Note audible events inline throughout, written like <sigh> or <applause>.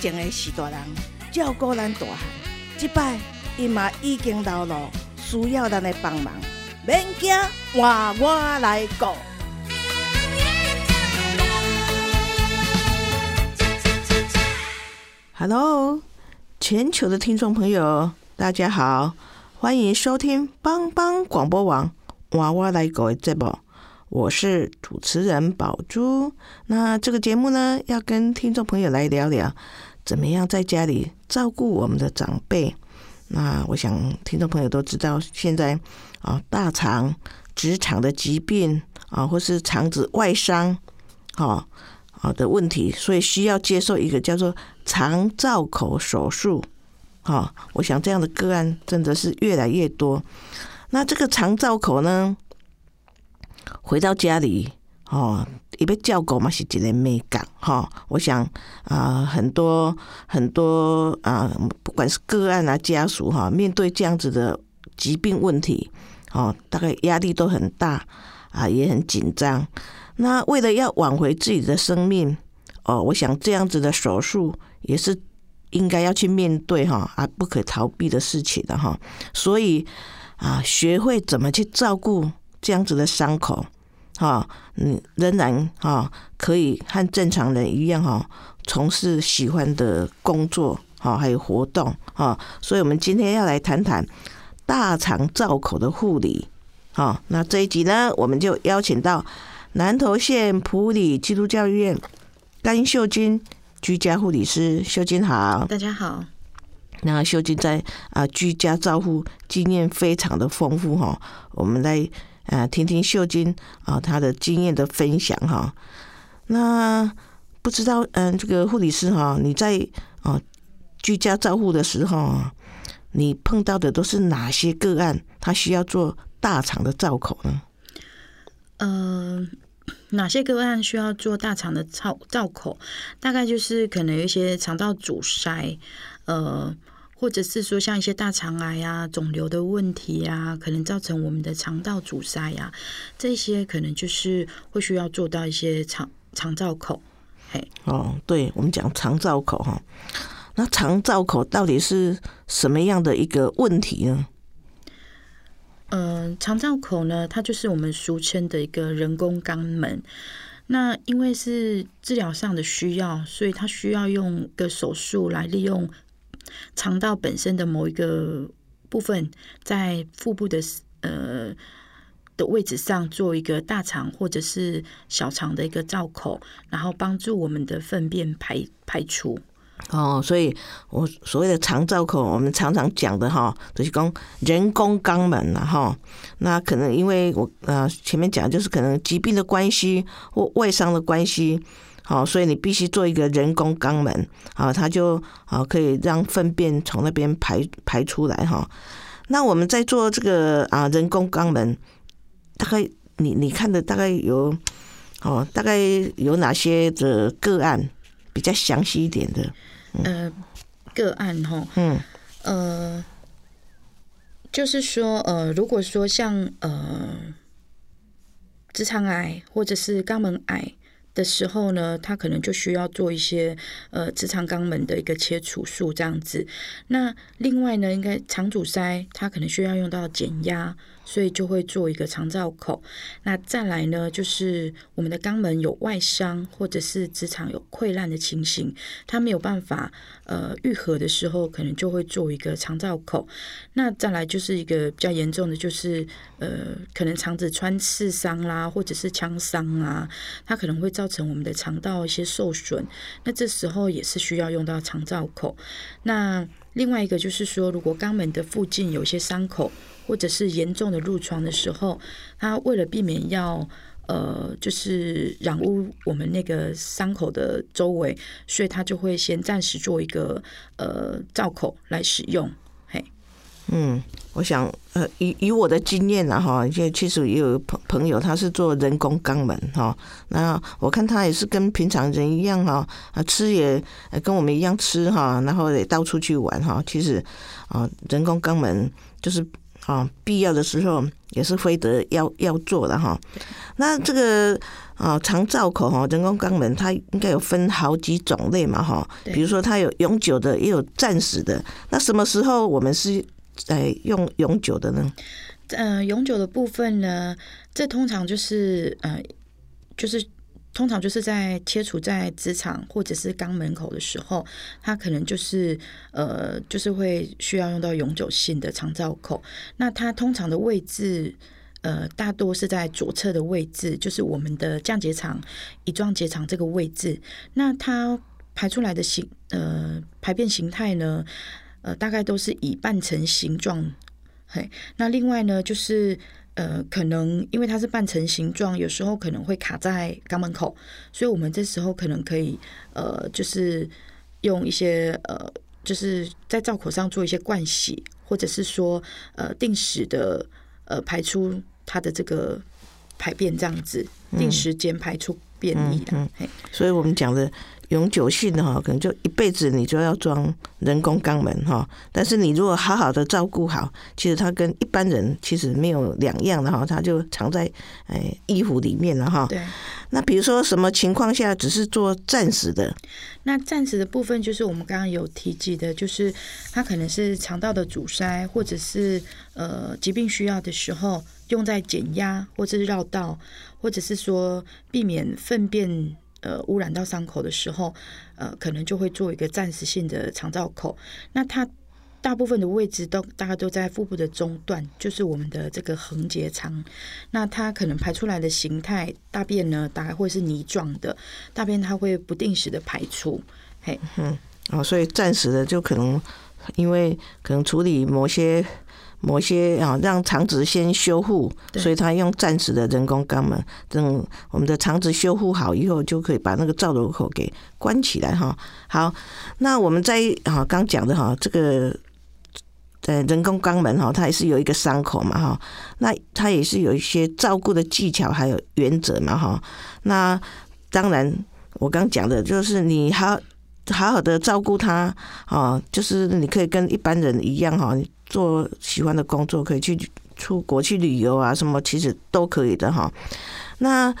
前的是大人照顾咱大汉，即摆伊嘛已经老了，需要咱的帮忙。免惊，换我来顾。Hello，全球的听众朋友，大家好，欢迎收听帮帮广播网娃娃来狗的节目，我是主持人宝珠。那这个节目呢，要跟听众朋友来聊聊，怎么样在家里照顾我们的长辈。那我想听众朋友都知道，现在啊，大肠、直肠的疾病啊，或是肠子外伤，好好的问题，所以需要接受一个叫做肠造口手术。好，我想这样的个案真的是越来越多。那这个肠造口呢，回到家里哦，一被叫狗嘛是一个美感哈。我想啊，很多很多啊，不管是个案啊家属哈，面对这样子的疾病问题，哦，大概压力都很大啊，也很紧张。那为了要挽回自己的生命，哦，我想这样子的手术也是应该要去面对哈啊，不可逃避的事情的哈。所以啊，学会怎么去照顾这样子的伤口，哈，嗯，仍然哈可以和正常人一样哈，从事喜欢的工作，哈，还有活动，哈。所以我们今天要来谈谈大肠造口的护理，哈，那这一集呢，我们就邀请到南投县普里基督教医院甘秀君居家护理师，秀君好。大家好，那秀君在啊居家照护经验非常的丰富哈，我们来啊听听秀晶啊她的经验的分享哈。那不知道嗯，这个护理师哈，你在啊居家照护的时候啊，你碰到的都是哪些个案？他需要做大肠的造口呢？呃，哪些个案需要做大肠的造造口？大概就是可能有一些肠道阻塞，呃，或者是说像一些大肠癌啊、肿瘤的问题啊，可能造成我们的肠道阻塞呀，这些可能就是会需要做到一些肠肠造口。嘿，哦，对，我们讲肠造口哈，那肠造口到底是什么样的一个问题呢？嗯，肠造口呢，它就是我们俗称的一个人工肛门。那因为是治疗上的需要，所以它需要用个手术来利用肠道本身的某一个部分，在腹部的呃的位置上做一个大肠或者是小肠的一个造口，然后帮助我们的粪便排排出。哦，所以我所谓的肠造口，我们常常讲的哈，就是讲人工肛门了哈。那可能因为我呃前面讲就是可能疾病的关系或外伤的关系，好，所以你必须做一个人工肛门啊，它就啊可以让粪便从那边排排出来哈。那我们在做这个啊人工肛门，大概你你看的大概有哦，大概有哪些的个案比较详细一点的？呃，个案哈，嗯，呃，就是说，呃，如果说像呃直肠癌或者是肛门癌的时候呢，他可能就需要做一些呃直肠肛门的一个切除术这样子。那另外呢，应该肠阻塞，他可能需要用到减压。所以就会做一个肠造口。那再来呢，就是我们的肛门有外伤，或者是直肠有溃烂的情形，它没有办法呃愈合的时候，可能就会做一个肠造口。那再来就是一个比较严重的，就是呃可能肠子穿刺伤啦，或者是枪伤啊，它可能会造成我们的肠道一些受损。那这时候也是需要用到肠造口。那另外一个就是说，如果肛门的附近有些伤口。或者是严重的褥疮的时候，他为了避免要呃，就是染污我们那个伤口的周围，所以他就会先暂时做一个呃罩口来使用。嗯，我想，呃，以以我的经验啊，哈，就其实也有朋朋友，他是做人工肛门哈，那我看他也是跟平常人一样哈，啊，吃也跟我们一样吃哈，然后也到处去玩哈。其实啊，人工肛门就是啊，必要的时候也是非得要要做的哈。那这个啊，肠造口哈，人工肛门它应该有分好几种类嘛哈，比如说它有永久的，也有暂时的。那什么时候我们是？在用永久的呢？呃，永久的部分呢，这通常就是呃，就是通常就是在切除在直肠或者是肛门口的时候，它可能就是呃，就是会需要用到永久性的肠造口。那它通常的位置，呃，大多是在左侧的位置，就是我们的降结肠、乙状结肠这个位置。那它排出来的形呃排便形态呢？呃，大概都是以半成形状，嘿，那另外呢，就是呃，可能因为它是半成形状，有时候可能会卡在肛门口，所以我们这时候可能可以呃，就是用一些呃，就是在造口上做一些灌洗，或者是说呃，定时的呃排出它的这个排便这样子，定时间排出便意的，嗯，所以我们讲的。永久性的哈，可能就一辈子你就要装人工肛门哈。但是你如果好好的照顾好，其实它跟一般人其实没有两样的哈，它就藏在哎衣服里面了哈。对。那比如说什么情况下只是做暂时的？那暂时的部分就是我们刚刚有提及的，就是它可能是肠道的阻塞，或者是呃疾病需要的时候用在减压，或者是绕道，或者是说避免粪便。呃，污染到伤口的时候，呃，可能就会做一个暂时性的肠造口。那它大部分的位置都大概都在腹部的中段，就是我们的这个横结肠。那它可能排出来的形态，大便呢，大概会是泥状的，大便它会不定时的排出。嘿，嗯，哦，所以暂时的就可能因为可能处理某些。某些啊，让肠子先修复，所以他用暂时的人工肛门，等我们的肠子修复好以后，就可以把那个造瘘口给关起来哈。好，那我们在啊刚讲的哈，这个呃人工肛门哈，它也是有一个伤口嘛哈，那它也是有一些照顾的技巧还有原则嘛哈。那当然，我刚讲的就是你好好好的照顾它啊，就是你可以跟一般人一样哈。做喜欢的工作，可以去出国去旅游啊，什么其实都可以的哈。那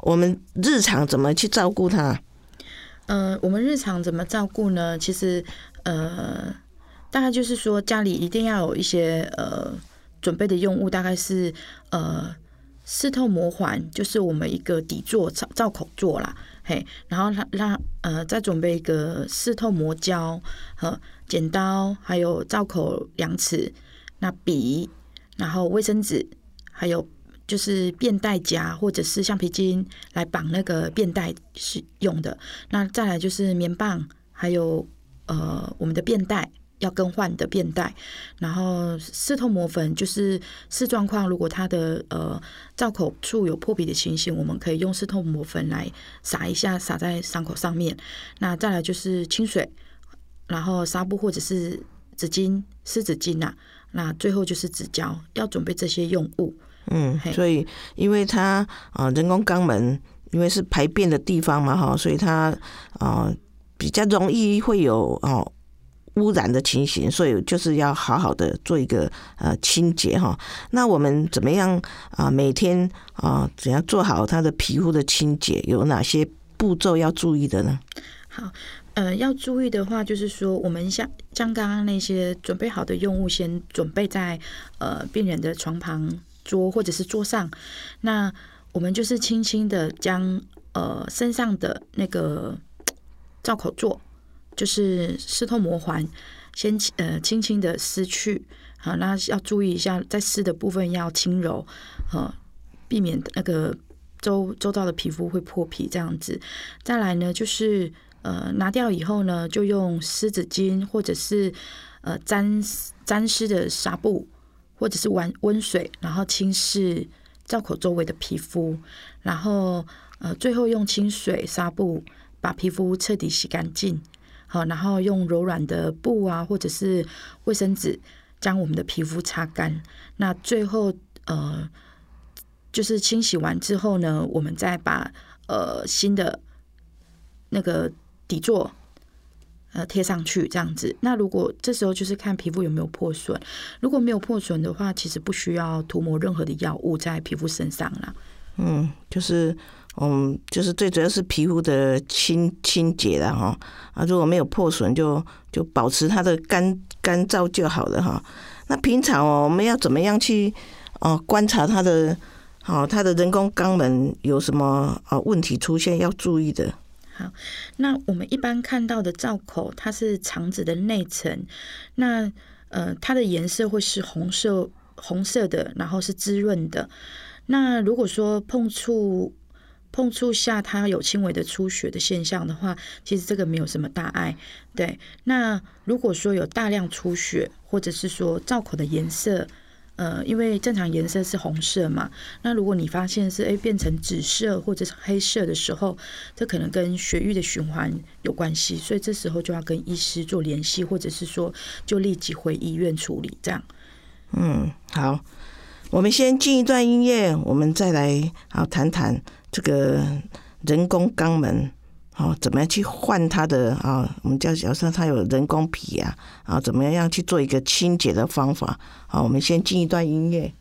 我们日常怎么去照顾它？呃，我们日常怎么照顾呢？其实呃，大概就是说家里一定要有一些呃准备的用物，大概是呃四透膜环，就是我们一个底座造造口座啦，嘿，然后让让呃再准备一个湿透膜胶和。剪刀，还有造口量尺，那笔，然后卫生纸，还有就是便带夹或者是橡皮筋来绑那个便带是用的。那再来就是棉棒，还有呃我们的便带要更换的便袋，然后视透膜粉就是视状况，如果它的呃造口处有破皮的情形，我们可以用视透膜粉来撒一下，撒在伤口上面。那再来就是清水。然后纱布或者是纸巾、湿纸巾呐，那最后就是纸胶，要准备这些用物。嗯，所以因为它啊，人工肛门因为是排便的地方嘛，哈，所以它啊比较容易会有哦污染的情形，所以就是要好好的做一个呃清洁哈。那我们怎么样啊？每天啊，怎样做好它的皮肤的清洁？有哪些步骤要注意的呢？好。呃，要注意的话，就是说，我们像将刚刚那些准备好的用物，先准备在呃病人的床旁桌或者是桌上。那我们就是轻轻的将呃身上的那个 <tsk> 造口座，就是湿透膜环，先呃轻轻的撕去。好，那要注意一下，在撕的部分要轻柔，呃，避免那个周周遭的皮肤会破皮这样子。再来呢，就是。呃，拿掉以后呢，就用湿纸巾或者是呃沾沾湿的纱布，或者是温温水，然后轻拭造口周围的皮肤，然后呃最后用清水纱布把皮肤彻底洗干净，好，然后用柔软的布啊或者是卫生纸将我们的皮肤擦干。那最后呃就是清洗完之后呢，我们再把呃新的那个底座。呃，贴上去这样子。那如果这时候就是看皮肤有没有破损，如果没有破损的话，其实不需要涂抹任何的药物在皮肤身上啦。嗯，就是嗯，就是最主要是皮肤的清清洁了哈。啊，如果没有破损，就就保持它的干干燥就好了哈。那平常哦，我们要怎么样去哦观察它的哦它的人工肛门有什么啊问题出现要注意的？好，那我们一般看到的造口，它是肠子的内层，那呃，它的颜色会是红色，红色的，然后是滋润的。那如果说碰触碰触下它有轻微的出血的现象的话，其实这个没有什么大碍。对，那如果说有大量出血，或者是说造口的颜色。呃，因为正常颜色是红色嘛，那如果你发现是诶变成紫色或者是黑色的时候，这可能跟血液的循环有关系，所以这时候就要跟医师做联系，或者是说就立即回医院处理这样。嗯，好，我们先进一段音乐，我们再来好谈谈这个人工肛门。哦，怎么样去换它的啊？我们叫假设它有人工皮啊，啊，怎么样去做一个清洁的方法？好，我们先进一段音乐。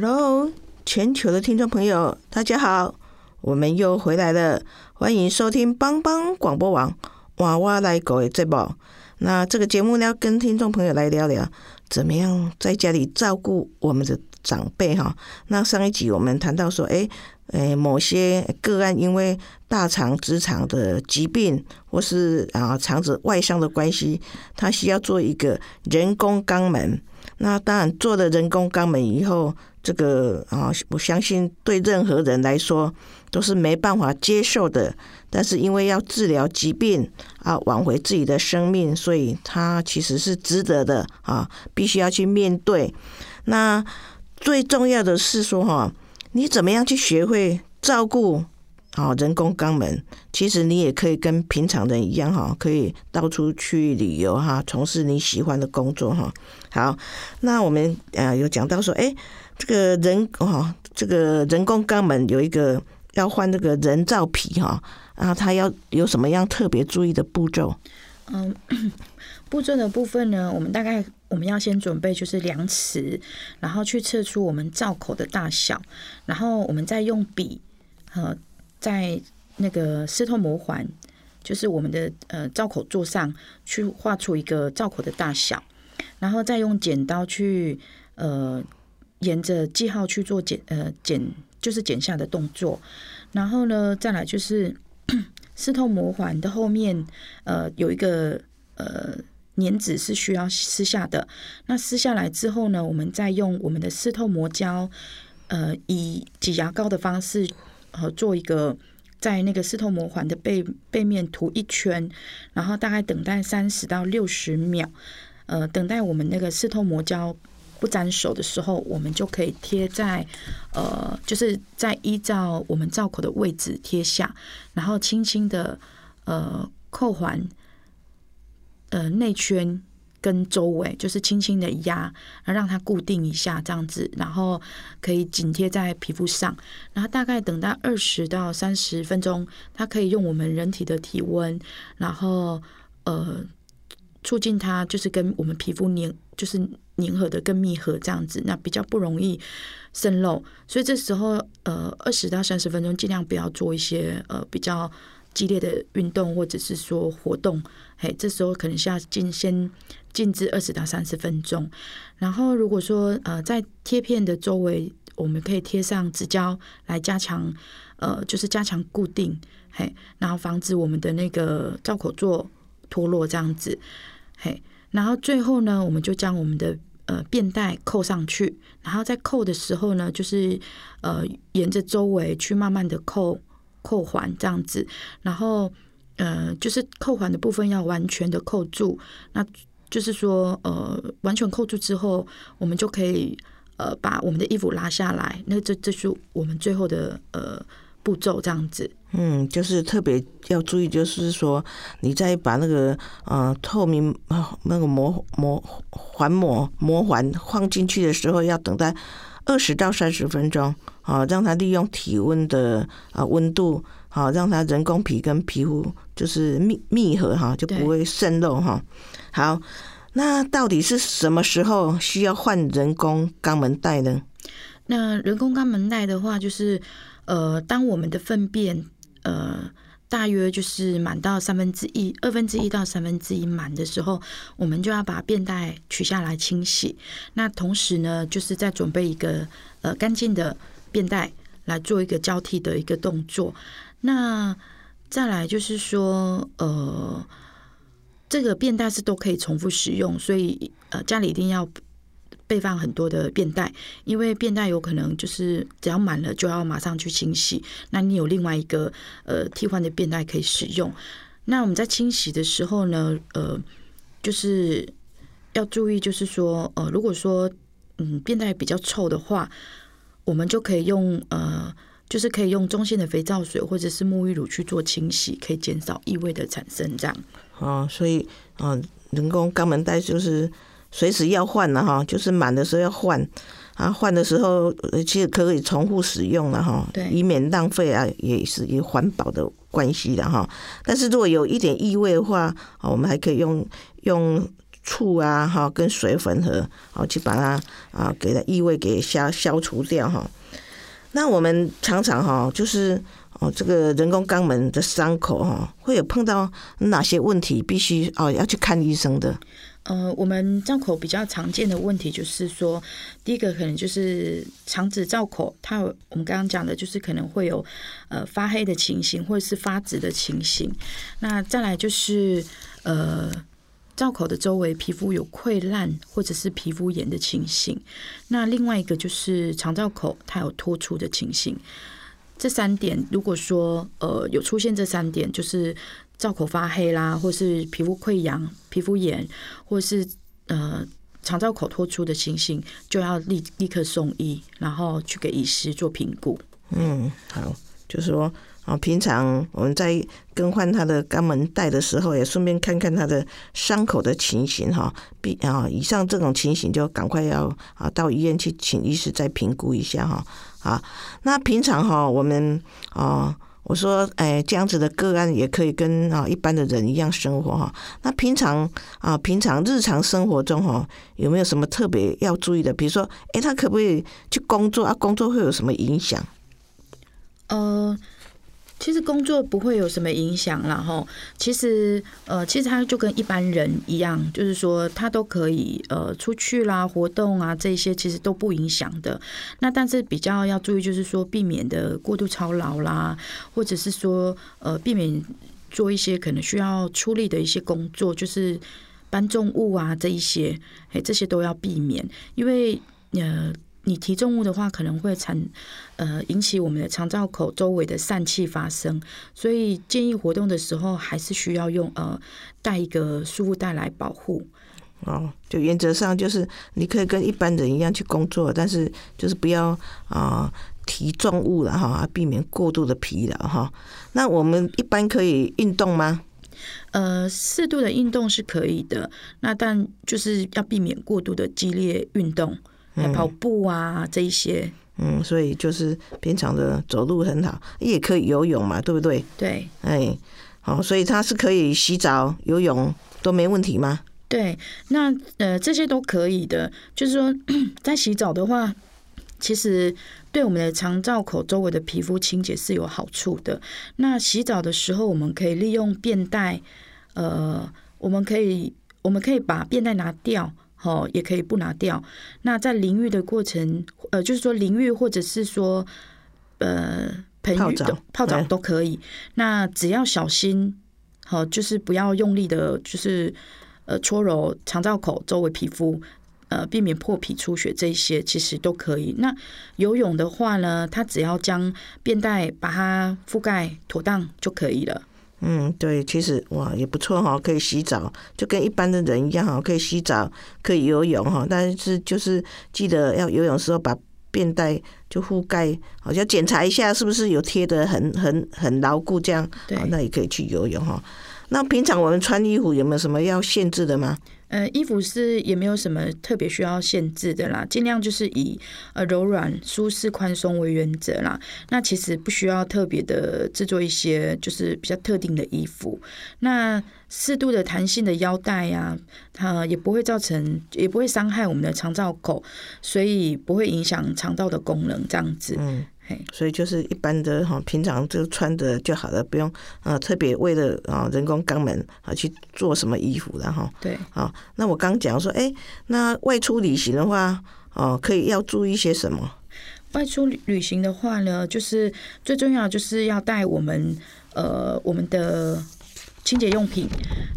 Hello，全球的听众朋友，大家好，我们又回来了，欢迎收听帮帮广播网娃娃来狗的节目。那这个节目呢，跟听众朋友来聊聊，怎么样在家里照顾我们的长辈哈。那上一集我们谈到说，哎，诶，某些个案因为大肠直肠的疾病，或是啊肠子外伤的关系，他需要做一个人工肛门。那当然做了人工肛门以后。这个啊，我相信对任何人来说都是没办法接受的。但是因为要治疗疾病啊，挽回自己的生命，所以他其实是值得的啊，必须要去面对。那最重要的是说哈，你怎么样去学会照顾好人工肛门？其实你也可以跟平常人一样哈，可以到处去旅游哈，从事你喜欢的工作哈。好，那我们呃有讲到说，哎。这个人哦，这个人工肛门有一个要换那个人造皮哈，然后他要有什么样特别注意的步骤？嗯，<coughs> 步骤的部分呢，我们大概我们要先准备就是量尺，然后去测出我们造口的大小，然后我们再用笔呃，在那个湿透膜环，就是我们的呃造口座上去画出一个造口的大小，然后再用剪刀去呃。沿着记号去做剪呃剪就是剪下的动作，然后呢再来就是湿透膜环的后面，呃，有一个呃粘纸是需要撕下的。那撕下来之后呢，我们再用我们的湿透膜胶，呃，以挤牙膏的方式，呃，做一个在那个湿透膜环的背背面涂一圈，然后大概等待三十到六十秒，呃，等待我们那个湿透膜胶。不沾手的时候，我们就可以贴在，呃，就是在依照我们罩口的位置贴下，然后轻轻的呃扣环，呃内圈跟周围，就是轻轻的压，让它固定一下，这样子，然后可以紧贴在皮肤上，然后大概等到二十到三十分钟，它可以用我们人体的体温，然后呃促进它就是跟我们皮肤粘，就是。粘合的更密合，这样子那比较不容易渗漏，所以这时候呃二十到三十分钟尽量不要做一些呃比较激烈的运动或者是说活动，嘿，这时候可能需要静先静置二十到三十分钟。然后如果说呃在贴片的周围，我们可以贴上纸胶来加强呃就是加强固定，嘿，然后防止我们的那个罩口座脱落这样子，嘿，然后最后呢，我们就将我们的呃，便带扣上去，然后在扣的时候呢，就是呃，沿着周围去慢慢的扣扣环这样子，然后呃，就是扣环的部分要完全的扣住，那就是说呃，完全扣住之后，我们就可以呃把我们的衣服拉下来，那这这是我们最后的呃。步骤这样子，嗯，就是特别要注意，就是说你在把那个呃透明那个膜膜环膜膜环放进去的时候，要等待二十到三十分钟啊，让它利用体温的啊温度，好让它人工皮跟皮肤就是密密合哈，就不会渗漏哈。好，那到底是什么时候需要换人工肛门带呢？那人工肛门带的话，就是。呃，当我们的粪便呃大约就是满到三分之一、二分之一到三分之一满的时候，我们就要把便袋取下来清洗。那同时呢，就是在准备一个呃干净的便袋来做一个交替的一个动作。那再来就是说，呃，这个便袋是都可以重复使用，所以呃家里一定要。备放很多的便袋，因为便袋有可能就是只要满了就要马上去清洗。那你有另外一个呃替换的便袋可以使用。那我们在清洗的时候呢，呃，就是要注意，就是说呃，如果说嗯便袋比较臭的话，我们就可以用呃，就是可以用中性的肥皂水或者是沐浴乳去做清洗，可以减少异味的产生。这样哦，所以嗯，人工肛门袋就是。随时要换了哈，就是满的时候要换，啊，换的时候其实可以重复使用了哈，对，以免浪费啊，也是以环保的关系的哈。但是如果有一点异味的话，啊，我们还可以用用醋啊哈，跟水混合，好去把它啊给它异味给消消除掉哈。那我们常常哈，就是哦这个人工肛门的伤口哈，会有碰到哪些问题，必须哦要去看医生的。呃，我们造口比较常见的问题就是说，第一个可能就是肠子造口，它有我们刚刚讲的，就是可能会有呃发黑的情形，或者是发紫的情形。那再来就是呃造口的周围皮肤有溃烂或者是皮肤炎的情形。那另外一个就是肠造口它有脱出的情形。这三点如果说呃有出现这三点，就是。造口发黑啦，或是皮肤溃疡、皮肤炎，或是呃肠造口脱出的情形，就要立立刻送医，然后去给医师做评估。嗯，好，就是说啊，平常我们在更换他的肛门带的时候，也顺便看看他的伤口的情形哈。必啊，以上这种情形就赶快要啊到医院去请医师再评估一下哈。啊，那平常哈我们啊。我说，哎，这样子的个案也可以跟啊一般的人一样生活哈。那平常啊，平常日常生活中哈，有没有什么特别要注意的？比如说，哎，他可不可以去工作啊？工作会有什么影响？呃，其实工作不会有什么影响啦，哈。其实，呃，其实他就跟一般人一样，就是说他都可以呃出去啦、活动啊，这些其实都不影响的。那但是比较要注意，就是说避免的过度操劳啦，或者是说呃避免做一些可能需要出力的一些工作，就是搬重物啊这一些，哎，这些都要避免，因为呃。你提重物的话，可能会产呃引起我们的肠道口周围的疝气发生，所以建议活动的时候还是需要用呃带一个束缚带来保护。哦，就原则上就是你可以跟一般人一样去工作，但是就是不要啊提重物了哈，避免过度的疲劳哈。那我们一般可以运动吗？呃，适度的运动是可以的，那但就是要避免过度的激烈运动。跑步啊，这一些，嗯，所以就是平常的走路很好，也可以游泳嘛，对不对？对，哎，好，所以它是可以洗澡、游泳都没问题吗？对，那呃，这些都可以的。就是说，在洗澡的话，其实对我们的肠道口周围的皮肤清洁是有好处的。那洗澡的时候，我们可以利用便袋，呃，我们可以，我们可以把便袋拿掉。好，也可以不拿掉。那在淋浴的过程，呃，就是说淋浴或者是说，呃，盆浴的泡澡都可以。那只要小心，好，就是不要用力的，就是呃搓揉肠道口周围皮肤，呃，避免破皮出血，这些其实都可以。那游泳的话呢，它只要将便带把它覆盖妥当就可以了。嗯，对，其实哇也不错哈，可以洗澡，就跟一般的人一样哈，可以洗澡，可以游泳哈。但是就是记得要游泳时候把便带就覆盖，好像检查一下是不是有贴的很很很牢固，这样，那也可以去游泳哈。那平常我们穿衣服有没有什么要限制的吗？呃，衣服是也没有什么特别需要限制的啦，尽量就是以呃柔软、舒适、宽松为原则啦。那其实不需要特别的制作一些就是比较特定的衣服。那适度的弹性的腰带呀，它也不会造成，也不会伤害我们的肠道口，所以不会影响肠道的功能，这样子。嗯。所以就是一般的哈，平常就穿的就好了，不用啊特别为了啊人工肛门啊去做什么衣服的哈。对，啊，那我刚讲说，哎，那外出旅行的话，哦，可以要注意些什么？外出旅行的话呢，就是最重要就是要带我们呃我们的清洁用品，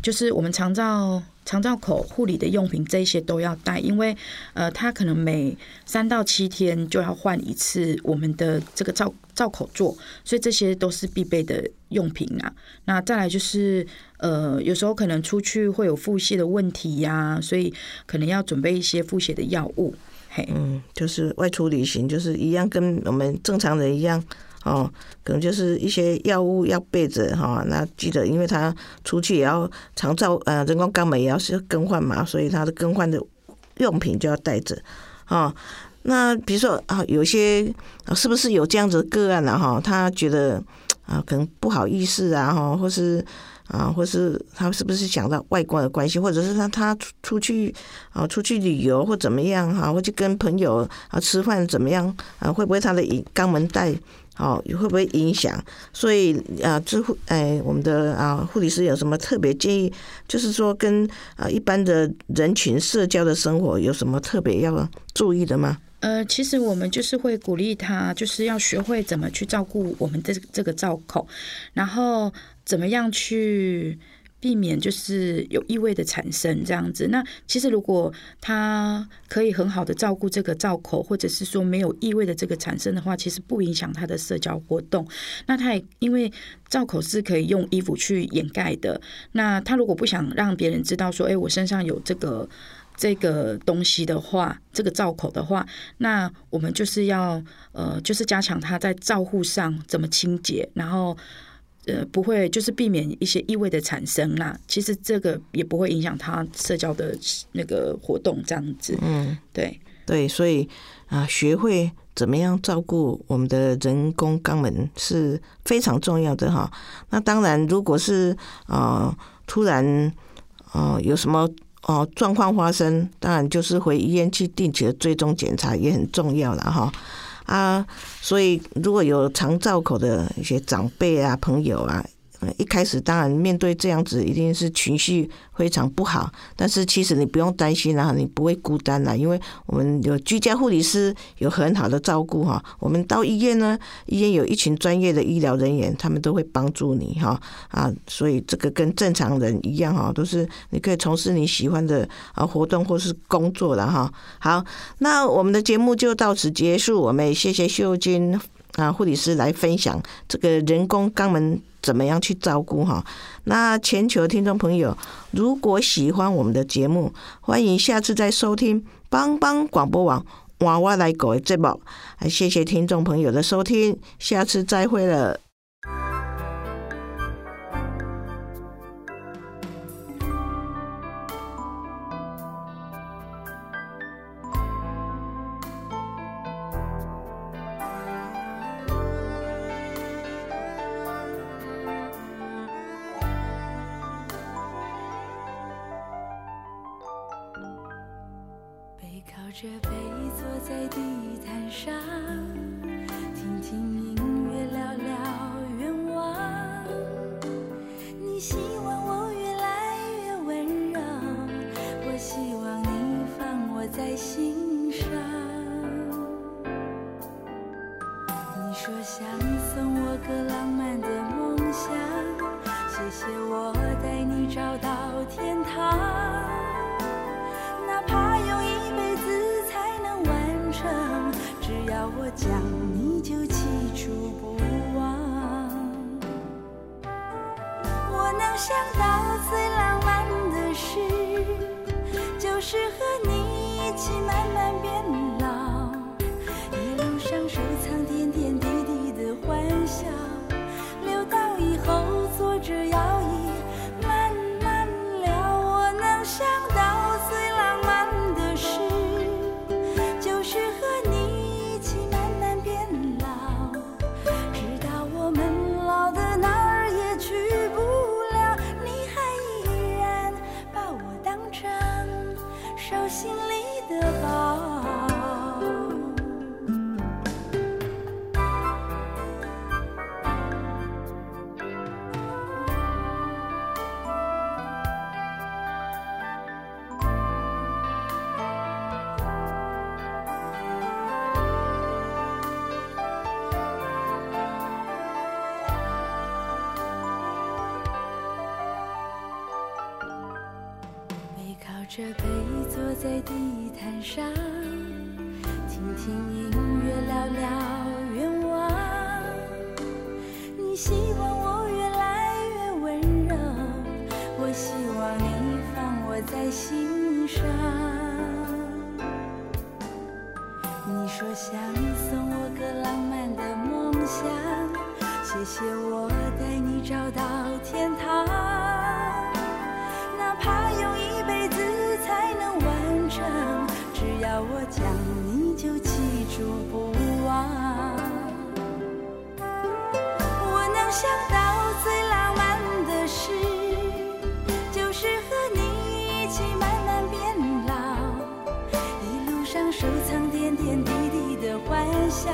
就是我们肠道。肠道口护理的用品，这些都要带，因为呃，他可能每三到七天就要换一次我们的这个罩罩口座，所以这些都是必备的用品啊。那再来就是呃，有时候可能出去会有腹泻的问题呀，所以可能要准备一些腹泻的药物。嘿，嗯，就是外出旅行，就是一样跟我们正常人一样。哦，可能就是一些药物要备着哈，那记得，因为他出去也要常照呃人工肛门也要是更换嘛，所以他的更换的用品就要带着啊。那比如说啊，有些是不是有这样子个案了哈？他觉得啊，可能不好意思啊哈，或是啊，或是他是不是想到外观的关系，或者是他他出出去啊出去旅游或怎么样哈，或者跟朋友啊吃饭怎么样啊，会不会他的肛门带？哦，会不会影响？所以啊，这护哎，我们的啊护理师有什么特别建议？就是说，跟啊一般的人群社交的生活有什么特别要注意的吗？呃，其实我们就是会鼓励他，就是要学会怎么去照顾我们这这个造口，然后怎么样去。避免就是有异味的产生这样子。那其实如果他可以很好的照顾这个造口，或者是说没有异味的这个产生的话，其实不影响他的社交活动。那他也因为造口是可以用衣服去掩盖的。那他如果不想让别人知道说，哎，我身上有这个这个东西的话，这个造口的话，那我们就是要呃，就是加强他在照护上怎么清洁，然后。呃，不会，就是避免一些异味的产生啦。其实这个也不会影响他社交的那个活动，这样子。嗯，对对，所以啊，学会怎么样照顾我们的人工肛门是非常重要的哈。那当然，如果是啊，突然啊有什么哦状况发生，当然就是回医院去定期的追踪检查也很重要了哈。啊，所以如果有常造口的一些长辈啊、朋友啊。一开始当然面对这样子，一定是情绪非常不好。但是其实你不用担心啦，你不会孤单啦，因为我们有居家护理师，有很好的照顾哈。我们到医院呢，医院有一群专业的医疗人员，他们都会帮助你哈啊。所以这个跟正常人一样哈，都是你可以从事你喜欢的啊活动或是工作的哈。好，那我们的节目就到此结束，我们也谢谢秀君。啊，护理师来分享这个人工肛门怎么样去照顾哈？那全球听众朋友，如果喜欢我们的节目，欢迎下次再收听帮帮广播网娃娃来狗的节目。谢谢听众朋友的收听，下次再会了。你说想送我个浪漫的梦想，谢谢我带你找到天堂。哪怕用一辈子才能完成，只要我讲，你就记住不忘。我能想到最浪漫的事，就是和你一起慢慢变老，心里的宝在地毯上，听听说不完。我能想到最浪漫的事，就是和你一起慢慢变老，一路上收藏点点滴滴的欢笑。